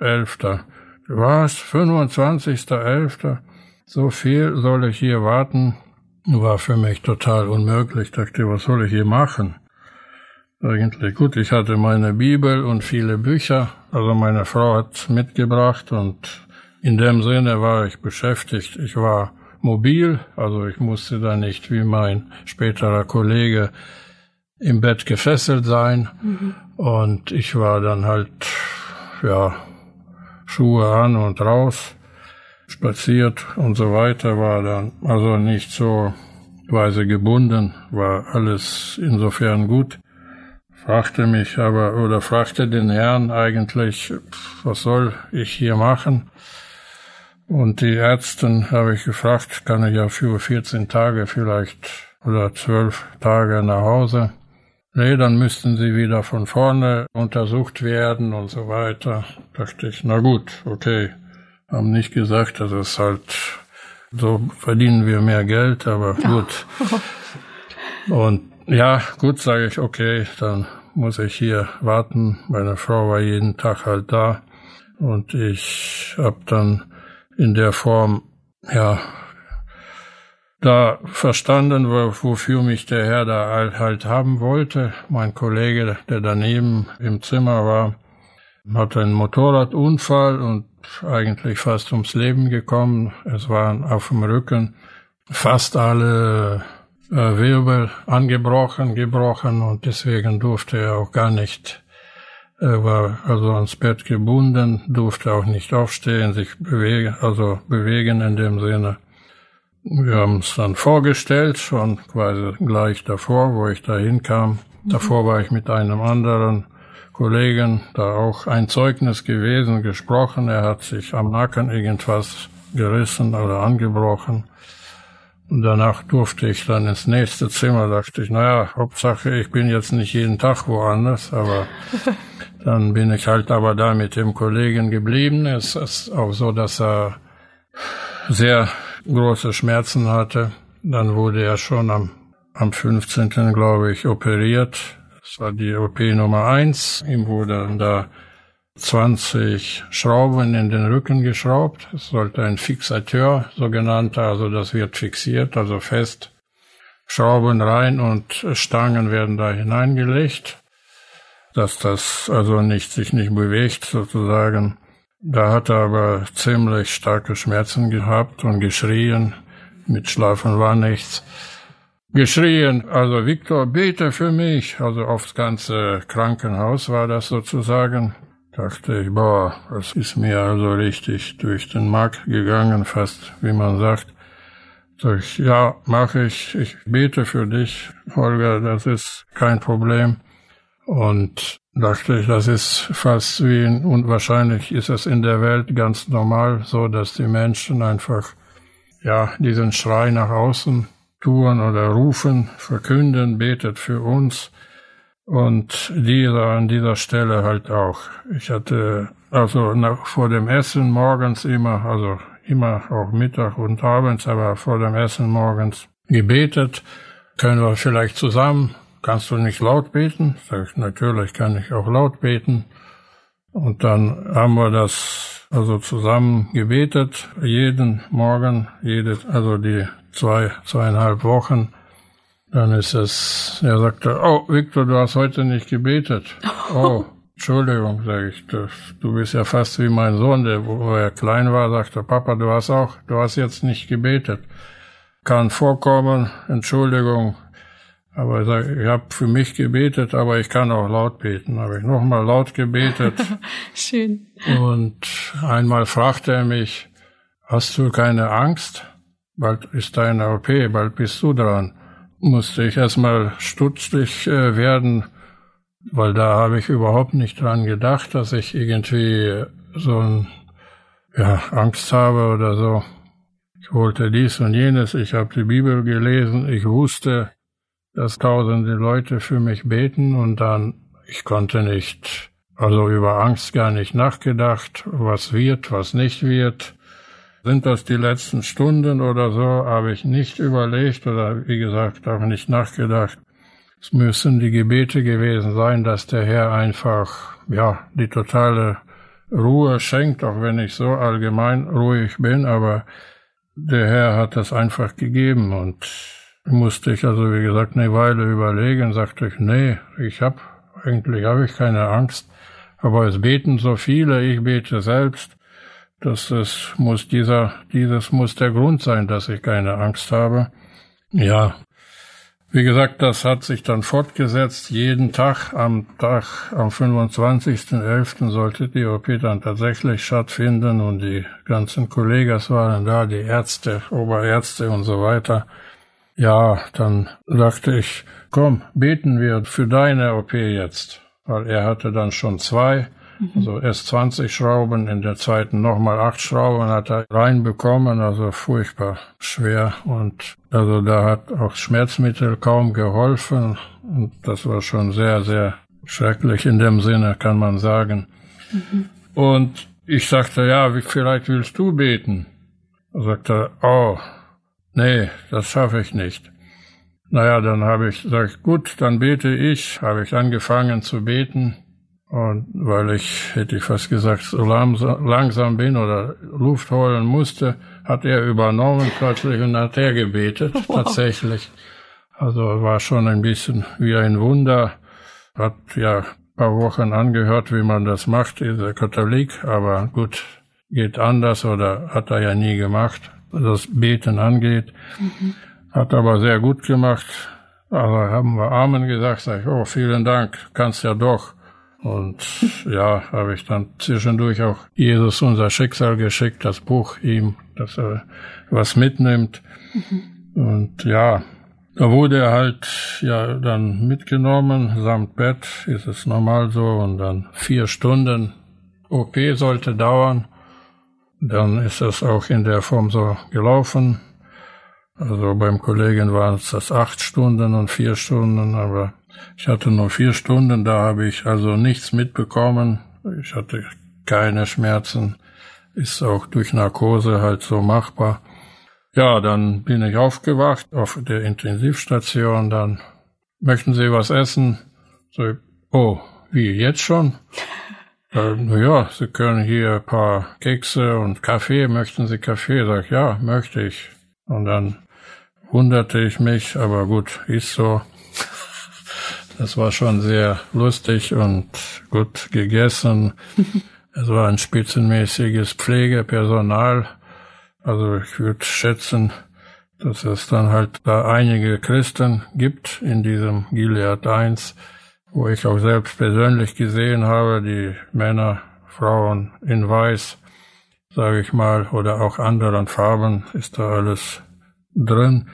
25.11. Was? 25.11.? So viel soll ich hier warten? War für mich total unmöglich. Dachte, was soll ich hier machen? Eigentlich gut, ich hatte meine Bibel und viele Bücher. Also meine Frau hat mitgebracht und in dem Sinne war ich beschäftigt. Ich war mobil, also ich musste da nicht wie mein späterer Kollege im Bett gefesselt sein. Mhm. Und ich war dann halt, ja, Schuhe an und raus, spaziert und so weiter war dann also nicht so quasi gebunden, war alles insofern gut. Fragte mich aber oder fragte den Herrn eigentlich, was soll ich hier machen? Und die Ärzten habe ich gefragt, kann ich ja für 14 Tage vielleicht oder 12 Tage nach Hause? Nee, dann müssten sie wieder von vorne untersucht werden und so weiter. Dachte ich, na gut, okay. Haben nicht gesagt, dass es halt so verdienen wir mehr Geld, aber gut. Und ja, gut, sage ich, okay, dann muss ich hier warten. Meine Frau war jeden Tag halt da und ich habe dann in der Form, ja, da verstanden, wofür mich der Herr da halt haben wollte. Mein Kollege, der daneben im Zimmer war, hatte einen Motorradunfall und eigentlich fast ums Leben gekommen. Es waren auf dem Rücken fast alle äh, Wirbel angebrochen, gebrochen und deswegen durfte er auch gar nicht, er war also ans Bett gebunden, durfte auch nicht aufstehen, sich bewegen, also bewegen in dem Sinne. Wir haben es dann vorgestellt, schon quasi gleich davor, wo ich da hinkam. Davor war ich mit einem anderen Kollegen da auch ein Zeugnis gewesen, gesprochen. Er hat sich am Nacken irgendwas gerissen oder angebrochen. Und danach durfte ich dann ins nächste Zimmer, dachte ich, naja, Hauptsache, ich bin jetzt nicht jeden Tag woanders, aber [LAUGHS] dann bin ich halt aber da mit dem Kollegen geblieben. Es ist auch so, dass er sehr große Schmerzen hatte. Dann wurde er schon am, am 15. glaube ich operiert. Das war die OP Nummer eins. Ihm wurden da 20 Schrauben in den Rücken geschraubt. Es sollte ein Fixateur, sogenannter, also das wird fixiert, also fest. Schrauben rein und Stangen werden da hineingelegt, dass das also nicht, sich nicht bewegt sozusagen. Da hat er aber ziemlich starke Schmerzen gehabt und geschrien. Mit Schlafen war nichts. Geschrien, also Viktor, bete für mich. Also aufs ganze Krankenhaus war das sozusagen. Dachte ich, boah, das ist mir also richtig durch den Mark gegangen, fast wie man sagt. Sag ich, ja, mache ich. Ich bete für dich, Holger, das ist kein Problem. Und dachte ich, das ist fast wie, und wahrscheinlich ist es in der Welt ganz normal so, dass die Menschen einfach, ja, diesen Schrei nach außen tun oder rufen, verkünden, betet für uns. Und dieser an dieser Stelle halt auch. Ich hatte also nach, vor dem Essen morgens immer, also immer auch Mittag und abends, aber vor dem Essen morgens gebetet. Können wir vielleicht zusammen kannst du nicht laut beten? Sag ich, natürlich kann ich auch laut beten. Und dann haben wir das also zusammen gebetet, jeden Morgen, jede, also die zwei, zweieinhalb Wochen. Dann ist es, er sagte, oh, Victor, du hast heute nicht gebetet. [LAUGHS] Oh, Entschuldigung, sage ich, du, du bist ja fast wie mein Sohn, der, wo er klein war, sagte, Papa, du hast auch, du hast jetzt nicht gebetet. Kann vorkommen, Entschuldigung, aber ich habe für mich gebetet, aber ich kann auch laut beten. Habe ich nochmal laut gebetet. [LAUGHS] Schön. Und einmal fragte er mich, hast du keine Angst? Bald ist deine OP, bald bist du dran. Musste ich erstmal stutzig äh, werden, weil da habe ich überhaupt nicht dran gedacht, dass ich irgendwie so ein, ja, Angst habe oder so. Ich wollte dies und jenes, ich habe die Bibel gelesen, ich wusste, dass tausende Leute für mich beten und dann, ich konnte nicht, also über Angst gar nicht nachgedacht, was wird, was nicht wird. Sind das die letzten Stunden oder so, habe ich nicht überlegt oder wie gesagt auch nicht nachgedacht. Es müssen die Gebete gewesen sein, dass der Herr einfach, ja, die totale Ruhe schenkt, auch wenn ich so allgemein ruhig bin, aber der Herr hat das einfach gegeben und musste ich also, wie gesagt, eine Weile überlegen, sagte ich, nee, ich habe, eigentlich habe ich keine Angst, aber es beten so viele, ich bete selbst, dass es muss dieser, dieses muss der Grund sein, dass ich keine Angst habe. Ja, wie gesagt, das hat sich dann fortgesetzt. Jeden Tag am Tag, am 25.11. sollte die OP dann tatsächlich stattfinden und die ganzen Kollegen waren da, die Ärzte, Oberärzte und so weiter. Ja, dann sagte ich, komm, beten wir für deine OP jetzt. Weil er hatte dann schon zwei, mhm. also erst 20 Schrauben, in der zweiten nochmal acht Schrauben hat er reinbekommen, also furchtbar schwer. Und also da hat auch Schmerzmittel kaum geholfen. Und das war schon sehr, sehr schrecklich in dem Sinne, kann man sagen. Mhm. Und ich sagte, ja, wie, vielleicht willst du beten. Er sagte, oh, nee, das schaffe ich nicht. Naja, dann habe ich gesagt, gut, dann bete ich, habe ich angefangen zu beten. Und weil ich, hätte ich fast gesagt, so langsam bin oder Luft holen musste, hat er übernommen plötzlich und hat er gebetet, [LAUGHS] wow. tatsächlich. Also war schon ein bisschen wie ein Wunder. Hat ja ein paar Wochen angehört, wie man das macht, ist er Katholik, aber gut, geht anders oder hat er ja nie gemacht, das Beten angeht. Mhm. Hat aber sehr gut gemacht. Also haben wir Amen gesagt, sag ich, oh, vielen Dank, kannst ja doch. Und [LAUGHS] ja, habe ich dann zwischendurch auch Jesus unser Schicksal geschickt, das Buch ihm, dass er was mitnimmt. Mhm. Und ja, da wurde er halt ja dann mitgenommen, samt Bett, ist es normal so, und dann vier Stunden OP sollte dauern. Dann ist es auch in der Form so gelaufen. Also beim Kollegen waren es das acht Stunden und vier Stunden, aber ich hatte nur vier Stunden, da habe ich also nichts mitbekommen. Ich hatte keine Schmerzen, ist auch durch Narkose halt so machbar. Ja, dann bin ich aufgewacht auf der Intensivstation, dann möchten Sie was essen? So, oh, wie, jetzt schon? Äh, ja, Sie können hier ein paar Kekse und Kaffee, möchten Sie Kaffee? Sag ich, ja, möchte ich. Und dann wunderte ich mich, aber gut, ist so. Das war schon sehr lustig und gut gegessen. [LAUGHS] es war ein spitzenmäßiges Pflegepersonal. Also ich würde schätzen, dass es dann halt da einige Christen gibt in diesem Gilead 1, wo ich auch selbst persönlich gesehen habe, die Männer, Frauen in Weiß, sage ich mal, oder auch anderen Farben ist da alles drin,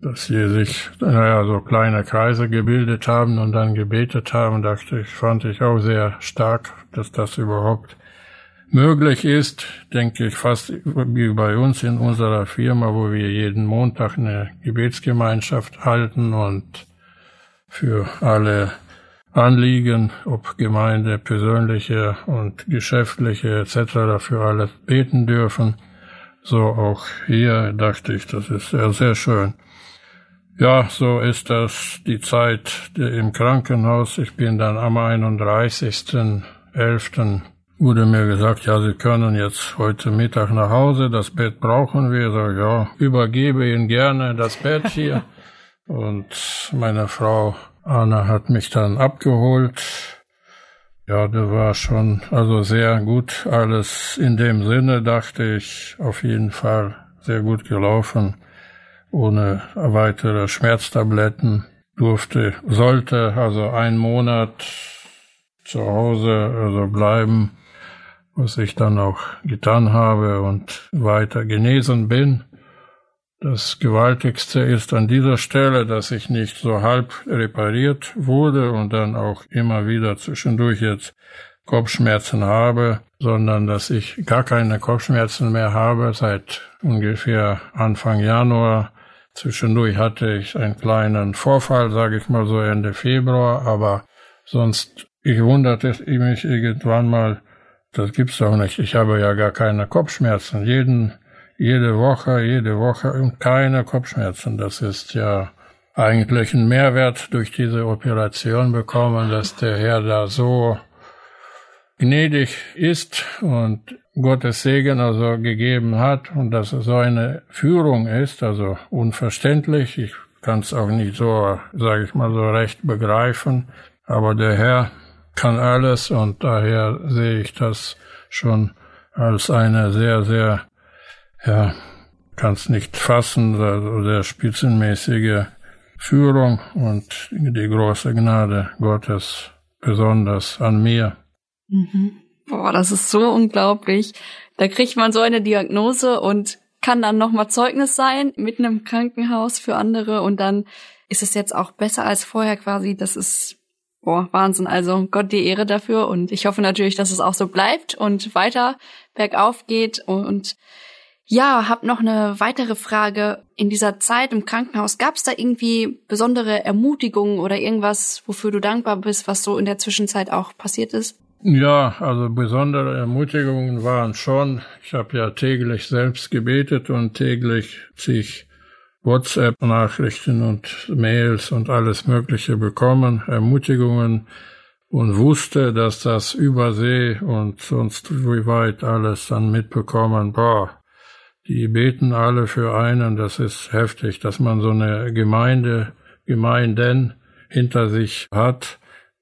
dass sie sich, naja, so kleine Kreise gebildet haben und dann gebetet haben, dachte ich, fand ich auch sehr stark, dass das überhaupt möglich ist, denke ich fast wie bei uns in unserer Firma, wo wir jeden Montag eine Gebetsgemeinschaft halten und für alle Anliegen, ob Gemeinde, persönliche und geschäftliche etc. für alle beten dürfen. So auch hier dachte ich, das ist sehr, sehr schön. Ja, so ist das die Zeit im Krankenhaus. Ich bin dann am 31.11. wurde mir gesagt, ja, Sie können jetzt heute Mittag nach Hause, das Bett brauchen wir. So, ja, übergebe Ihnen gerne das Bett hier. [LAUGHS] Und meine Frau Anna hat mich dann abgeholt ja, der war schon also sehr gut. Alles in dem Sinne, dachte ich, auf jeden Fall sehr gut gelaufen. Ohne weitere Schmerztabletten durfte, sollte also ein Monat zu Hause also bleiben, was ich dann auch getan habe und weiter genesen bin. Das Gewaltigste ist an dieser Stelle, dass ich nicht so halb repariert wurde und dann auch immer wieder zwischendurch jetzt Kopfschmerzen habe, sondern dass ich gar keine Kopfschmerzen mehr habe seit ungefähr Anfang Januar. Zwischendurch hatte ich einen kleinen Vorfall, sage ich mal so Ende Februar, aber sonst, ich wunderte mich irgendwann mal, das gibt's doch nicht. Ich habe ja gar keine Kopfschmerzen. Jeden jede Woche, jede Woche und keine Kopfschmerzen. Das ist ja eigentlich ein Mehrwert durch diese Operation bekommen, dass der Herr da so gnädig ist und Gottes Segen also gegeben hat und dass es so eine Führung ist, also unverständlich. Ich kann es auch nicht so, sage ich mal, so recht begreifen. Aber der Herr kann alles und daher sehe ich das schon als eine sehr, sehr ja, kannst nicht fassen, also der spitzenmäßige Führung und die große Gnade Gottes besonders an mir. Mhm. Boah, das ist so unglaublich. Da kriegt man so eine Diagnose und kann dann nochmal Zeugnis sein, mitten im Krankenhaus für andere und dann ist es jetzt auch besser als vorher quasi. Das ist boah, Wahnsinn. Also Gott die Ehre dafür und ich hoffe natürlich, dass es auch so bleibt und weiter bergauf geht und ja, hab noch eine weitere Frage. In dieser Zeit im Krankenhaus, gab es da irgendwie besondere Ermutigungen oder irgendwas, wofür du dankbar bist, was so in der Zwischenzeit auch passiert ist? Ja, also besondere Ermutigungen waren schon, ich habe ja täglich selbst gebetet und täglich sich WhatsApp-Nachrichten und Mails und alles Mögliche bekommen, Ermutigungen und wusste, dass das übersee und sonst wie weit alles dann mitbekommen, boah, die beten alle für einen, das ist heftig, dass man so eine Gemeinde, Gemeinden hinter sich hat,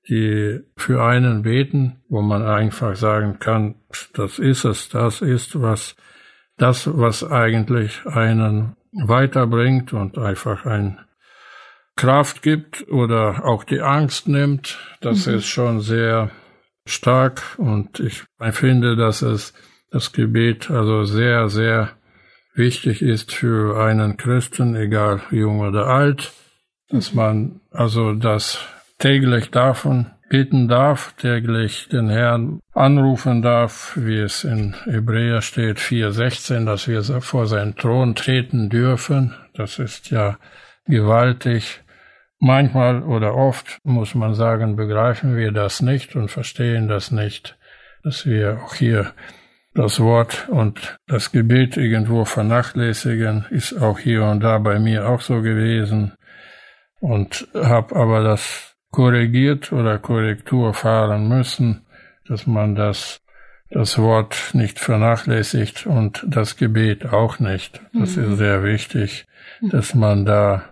die für einen beten, wo man einfach sagen kann, das ist es, das ist was, das, was eigentlich einen weiterbringt und einfach ein Kraft gibt oder auch die Angst nimmt, das mhm. ist schon sehr stark und ich finde, dass es das Gebet also sehr, sehr wichtig ist für einen Christen, egal jung oder alt, dass man also das täglich davon beten darf, täglich den Herrn anrufen darf, wie es in Hebräer steht 4.16, dass wir vor seinen Thron treten dürfen. Das ist ja gewaltig. Manchmal oder oft muss man sagen, begreifen wir das nicht und verstehen das nicht, dass wir auch hier das Wort und das Gebet irgendwo vernachlässigen, ist auch hier und da bei mir auch so gewesen und habe aber das korrigiert oder Korrektur fahren müssen, dass man das, das Wort nicht vernachlässigt und das Gebet auch nicht. Das mhm. ist sehr wichtig, dass man da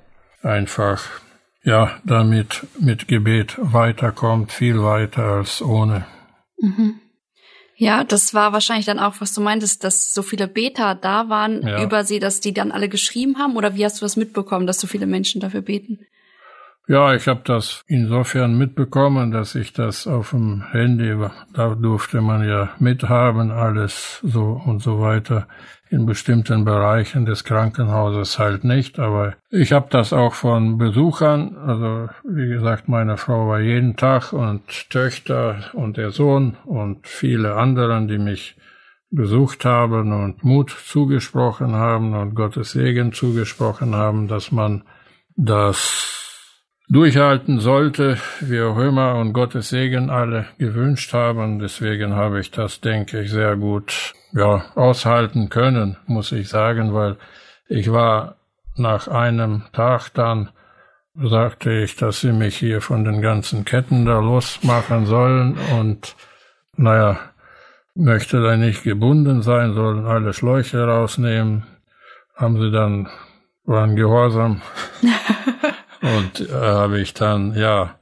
einfach, ja, damit mit Gebet weiterkommt, viel weiter als ohne. Mhm. Ja, das war wahrscheinlich dann auch, was du meintest, dass so viele Beter da waren ja. über sie, dass die dann alle geschrieben haben? Oder wie hast du das mitbekommen, dass so viele Menschen dafür beten? Ja, ich habe das insofern mitbekommen, dass ich das auf dem Handy, da durfte man ja mithaben, alles so und so weiter. In bestimmten Bereichen des Krankenhauses halt nicht, aber ich habe das auch von Besuchern, also wie gesagt, meine Frau war jeden Tag und Töchter und der Sohn und viele anderen, die mich besucht haben und Mut zugesprochen haben und Gottes Segen zugesprochen haben, dass man das durchhalten sollte, wie auch immer, und Gottes Segen alle gewünscht haben. Deswegen habe ich das, denke ich, sehr gut ja, aushalten können, muss ich sagen, weil ich war nach einem Tag dann, sagte ich, dass sie mich hier von den ganzen Ketten da losmachen sollen und naja, möchte da nicht gebunden sein, sollen alle Schläuche rausnehmen. Haben sie dann, waren gehorsam. [LAUGHS] Und äh, habe ich dann, ja,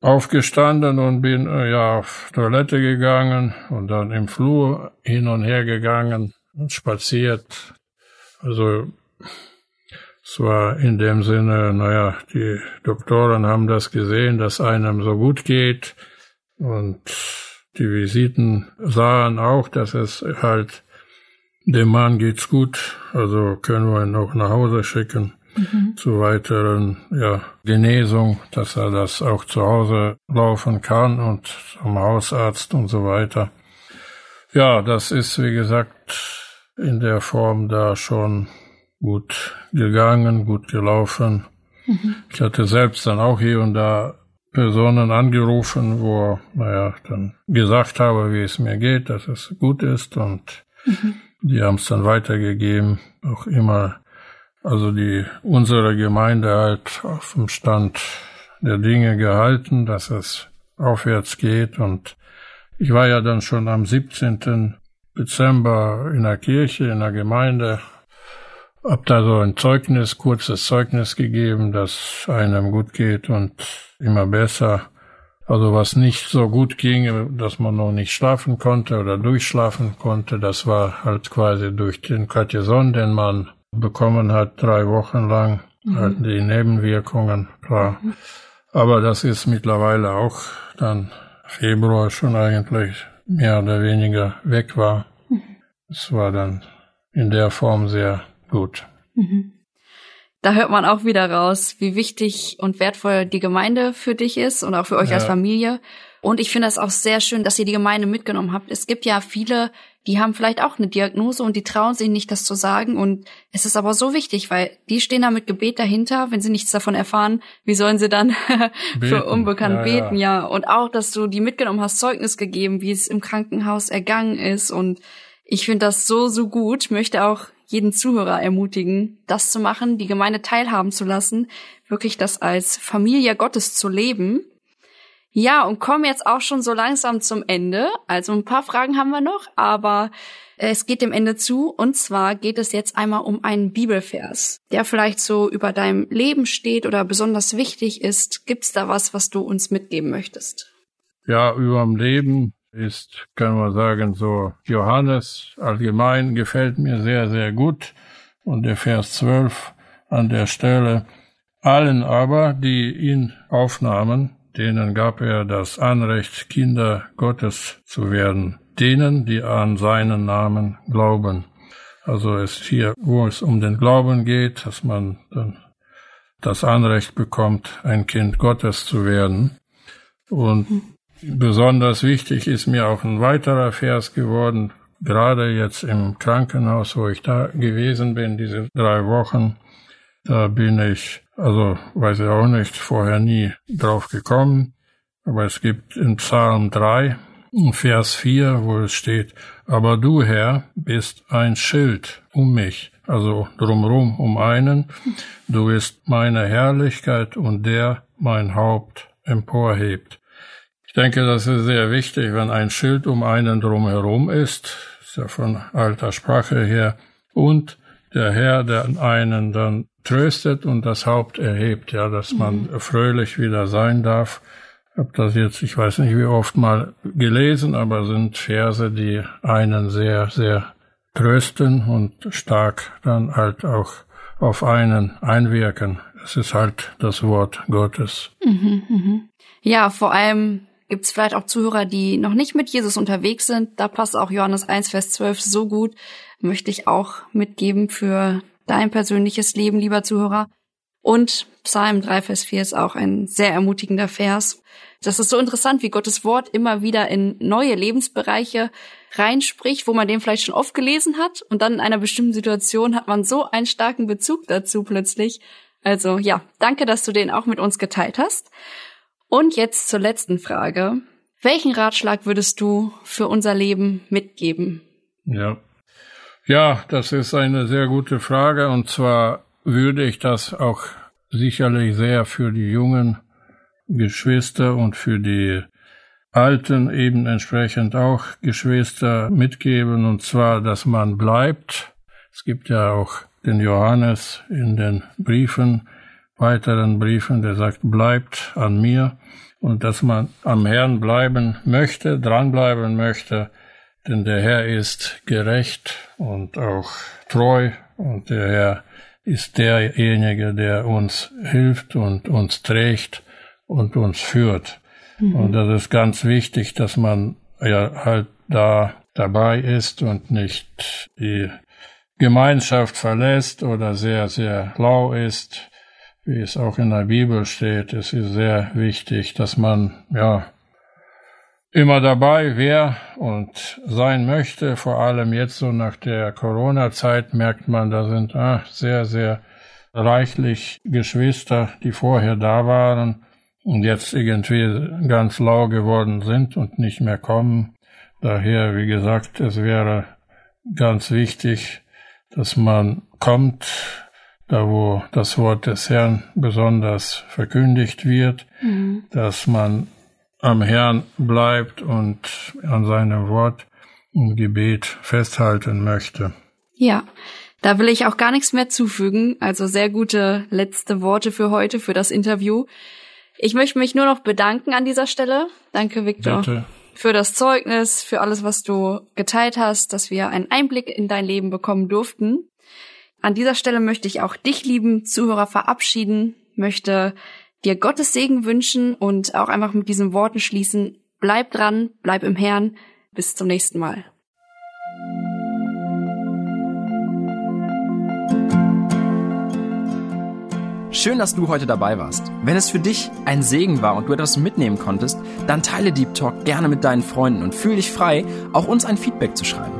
aufgestanden und bin äh, ja auf Toilette gegangen und dann im Flur hin und her gegangen und spaziert. Also es war in dem Sinne, naja, die Doktoren haben das gesehen, dass einem so gut geht und die Visiten sahen auch, dass es halt dem Mann geht's gut, also können wir ihn auch nach Hause schicken mhm. zu weiteren ja, Genesung, dass er das auch zu Hause laufen kann und zum Hausarzt und so weiter. Ja, das ist, wie gesagt, in der Form da schon gut gegangen, gut gelaufen. Mhm. Ich hatte selbst dann auch hier und da Personen angerufen, wo, naja, dann gesagt habe, wie es mir geht, dass es gut ist und mhm. die haben es dann weitergegeben, auch immer also die unsere Gemeinde halt auf dem Stand der Dinge gehalten, dass es aufwärts geht und ich war ja dann schon am 17. Dezember in der Kirche, in der Gemeinde, hab da so ein Zeugnis, kurzes Zeugnis gegeben, dass einem gut geht und immer besser. Also was nicht so gut ging, dass man noch nicht schlafen konnte oder durchschlafen konnte, das war halt quasi durch den Katjeson, den man bekommen hat, drei Wochen lang, mhm. halt die Nebenwirkungen, klar. Mhm. Aber das ist mittlerweile auch dann Februar schon eigentlich mehr oder weniger weg war. Mhm. Es war dann in der Form sehr gut. Mhm. Da hört man auch wieder raus, wie wichtig und wertvoll die Gemeinde für dich ist und auch für euch ja. als Familie. Und ich finde es auch sehr schön, dass ihr die Gemeinde mitgenommen habt. Es gibt ja viele, die haben vielleicht auch eine Diagnose und die trauen sich nicht, das zu sagen. Und es ist aber so wichtig, weil die stehen da mit Gebet dahinter. Wenn sie nichts davon erfahren, wie sollen sie dann [LAUGHS] für Unbekannt ja, beten? Ja. ja. Und auch, dass du die mitgenommen hast, Zeugnis gegeben, wie es im Krankenhaus ergangen ist. Und ich finde das so, so gut. Möchte auch jeden Zuhörer ermutigen, das zu machen, die Gemeinde teilhaben zu lassen, wirklich das als Familie Gottes zu leben ja, und kommen jetzt auch schon so langsam zum Ende. Also ein paar Fragen haben wir noch, aber es geht dem Ende zu. Und zwar geht es jetzt einmal um einen Bibelvers, der vielleicht so über deinem Leben steht oder besonders wichtig ist. Gibt's da was, was du uns mitgeben möchtest? Ja, überm Leben ist, kann man sagen, so Johannes allgemein gefällt mir sehr, sehr gut. Und der Vers 12 an der Stelle. Allen aber, die ihn aufnahmen, denen gab er das Anrecht, Kinder Gottes zu werden, denen, die an seinen Namen glauben. Also ist hier, wo es um den Glauben geht, dass man dann das Anrecht bekommt, ein Kind Gottes zu werden. Und besonders wichtig ist mir auch ein weiterer Vers geworden, gerade jetzt im Krankenhaus, wo ich da gewesen bin, diese drei Wochen, da bin ich also weiß ich auch nicht, vorher nie drauf gekommen. Aber es gibt in Psalm 3, Vers 4, wo es steht, aber du, Herr, bist ein Schild um mich, also drumrum um einen. Du bist meine Herrlichkeit und der mein Haupt emporhebt. Ich denke, das ist sehr wichtig, wenn ein Schild um einen drumherum ist, ist ja von alter Sprache her, und der Herr, der einen dann tröstet und das Haupt erhebt, ja, dass man mhm. fröhlich wieder sein darf. Ich habe das jetzt, ich weiß nicht wie oft mal gelesen, aber sind Verse, die einen sehr, sehr trösten und stark dann halt auch auf einen einwirken. Es ist halt das Wort Gottes. Mhm, mhm. Ja, vor allem gibt es vielleicht auch Zuhörer, die noch nicht mit Jesus unterwegs sind. Da passt auch Johannes 1, Vers 12 so gut. Möchte ich auch mitgeben für dein persönliches Leben, lieber Zuhörer. Und Psalm 3, Vers 4 ist auch ein sehr ermutigender Vers. Das ist so interessant, wie Gottes Wort immer wieder in neue Lebensbereiche reinspricht, wo man den vielleicht schon oft gelesen hat und dann in einer bestimmten Situation hat man so einen starken Bezug dazu plötzlich. Also ja, danke, dass du den auch mit uns geteilt hast. Und jetzt zur letzten Frage. Welchen Ratschlag würdest du für unser Leben mitgeben? Ja, ja, das ist eine sehr gute Frage. Und zwar würde ich das auch sicherlich sehr für die jungen Geschwister und für die Alten eben entsprechend auch Geschwister mitgeben. Und zwar, dass man bleibt. Es gibt ja auch den Johannes in den Briefen, weiteren Briefen, der sagt, bleibt an mir. Und dass man am Herrn bleiben möchte, dranbleiben möchte denn der Herr ist gerecht und auch treu und der Herr ist derjenige, der uns hilft und uns trägt und uns führt. Mhm. Und das ist ganz wichtig, dass man ja halt da dabei ist und nicht die Gemeinschaft verlässt oder sehr, sehr lau ist, wie es auch in der Bibel steht. Es ist sehr wichtig, dass man, ja, immer dabei wer und sein möchte. Vor allem jetzt so nach der Corona-Zeit merkt man, da sind ah, sehr, sehr reichlich Geschwister, die vorher da waren und jetzt irgendwie ganz lau geworden sind und nicht mehr kommen. Daher, wie gesagt, es wäre ganz wichtig, dass man kommt, da wo das Wort des Herrn besonders verkündigt wird, mhm. dass man am Herrn bleibt und an seinem Wort und Gebet festhalten möchte. Ja, da will ich auch gar nichts mehr zufügen. Also sehr gute letzte Worte für heute, für das Interview. Ich möchte mich nur noch bedanken an dieser Stelle. Danke, Viktor. Für das Zeugnis, für alles, was du geteilt hast, dass wir einen Einblick in dein Leben bekommen durften. An dieser Stelle möchte ich auch dich, lieben Zuhörer, verabschieden, möchte dir Gottes Segen wünschen und auch einfach mit diesen Worten schließen. Bleib dran, bleib im Herrn. Bis zum nächsten Mal. Schön, dass du heute dabei warst. Wenn es für dich ein Segen war und du etwas mitnehmen konntest, dann teile Deep Talk gerne mit deinen Freunden und fühl dich frei, auch uns ein Feedback zu schreiben.